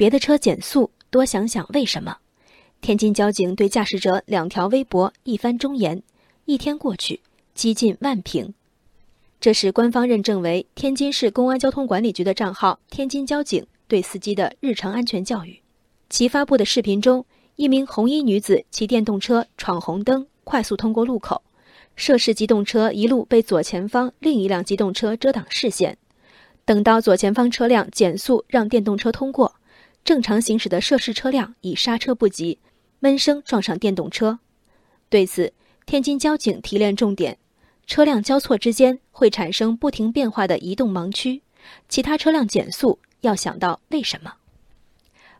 别的车减速，多想想为什么。天津交警对驾驶者两条微博一番忠言，一天过去，几近万评。这是官方认证为天津市公安交通管理局的账号“天津交警”对司机的日常安全教育。其发布的视频中，一名红衣女子骑电动车闯红灯，快速通过路口，涉事机动车一路被左前方另一辆机动车遮挡视线。等到左前方车辆减速让电动车通过，正常行驶的涉事车辆已刹车不及。闷声撞上电动车，对此，天津交警提炼重点：车辆交错之间会产生不停变化的移动盲区，其他车辆减速要想到为什么。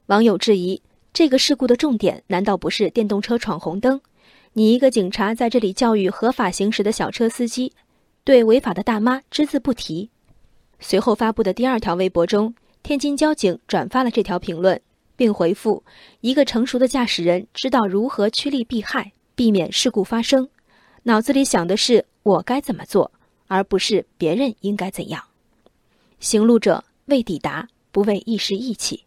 网友质疑：这个事故的重点难道不是电动车闯红灯？你一个警察在这里教育合法行驶的小车司机，对违法的大妈只字不提。随后发布的第二条微博中，天津交警转发了这条评论。并回复：一个成熟的驾驶人知道如何趋利避害，避免事故发生，脑子里想的是我该怎么做，而不是别人应该怎样。行路者为抵达，不为一时意气。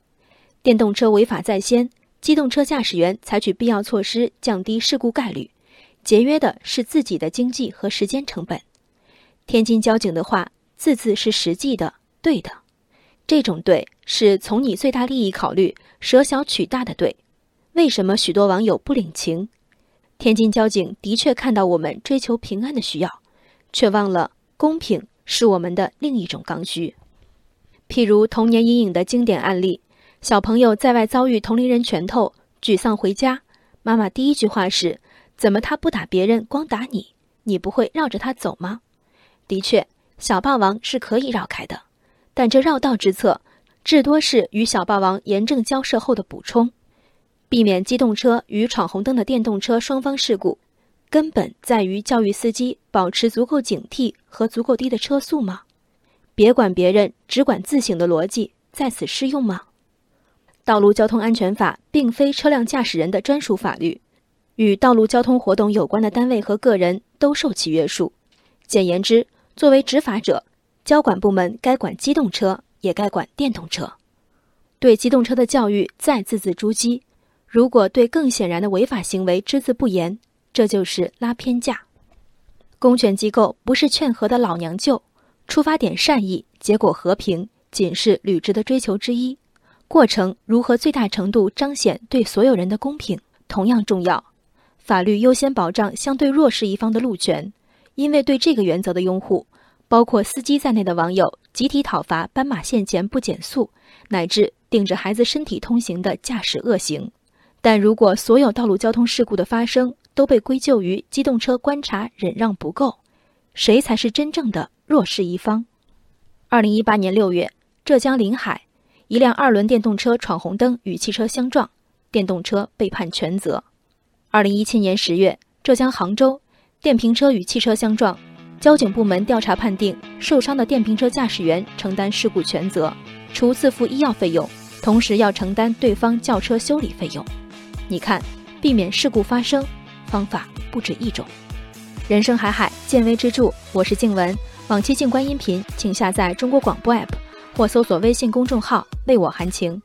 电动车违法在先，机动车驾驶员采取必要措施降低事故概率，节约的是自己的经济和时间成本。天津交警的话，字字是实际的，对的。这种对是从你最大利益考虑，舍小取大的对。为什么许多网友不领情？天津交警的确看到我们追求平安的需要，却忘了公平是我们的另一种刚需。譬如童年阴影的经典案例：小朋友在外遭遇同龄人拳头，沮丧回家，妈妈第一句话是：“怎么他不打别人，光打你？你不会绕着他走吗？”的确，小霸王是可以绕开的。但这绕道之策，至多是与小霸王严正交涉后的补充，避免机动车与闯红灯的电动车双方事故，根本在于教育司机保持足够警惕和足够低的车速吗？别管别人，只管自省的逻辑在此适用吗？道路交通安全法并非车辆驾驶人的专属法律，与道路交通活动有关的单位和个人都受其约束。简言之，作为执法者。交管部门该管机动车，也该管电动车。对机动车的教育再字字珠玑，如果对更显然的违法行为只字不言，这就是拉偏架。公权机构不是劝和的老娘舅，出发点善意，结果和平，仅是履职的追求之一。过程如何最大程度彰显对所有人的公平，同样重要。法律优先保障相对弱势一方的路权，因为对这个原则的拥护。包括司机在内的网友集体讨伐斑马线前不减速，乃至顶着孩子身体通行的驾驶恶行。但如果所有道路交通事故的发生都被归咎于机动车观察忍让不够，谁才是真正的弱势一方？二零一八年六月，浙江临海，一辆二轮电动车闯红灯与汽车相撞，电动车被判全责。二零一七年十月，浙江杭州，电瓶车与汽车相撞。交警部门调查判定，受伤的电瓶车驾驶员承担事故全责，除自付医药费用，同时要承担对方轿车修理费用。你看，避免事故发生，方法不止一种。人生海海，见微知著。我是静文，往期静观音频，请下载中国广播 APP 或搜索微信公众号“为我含情”。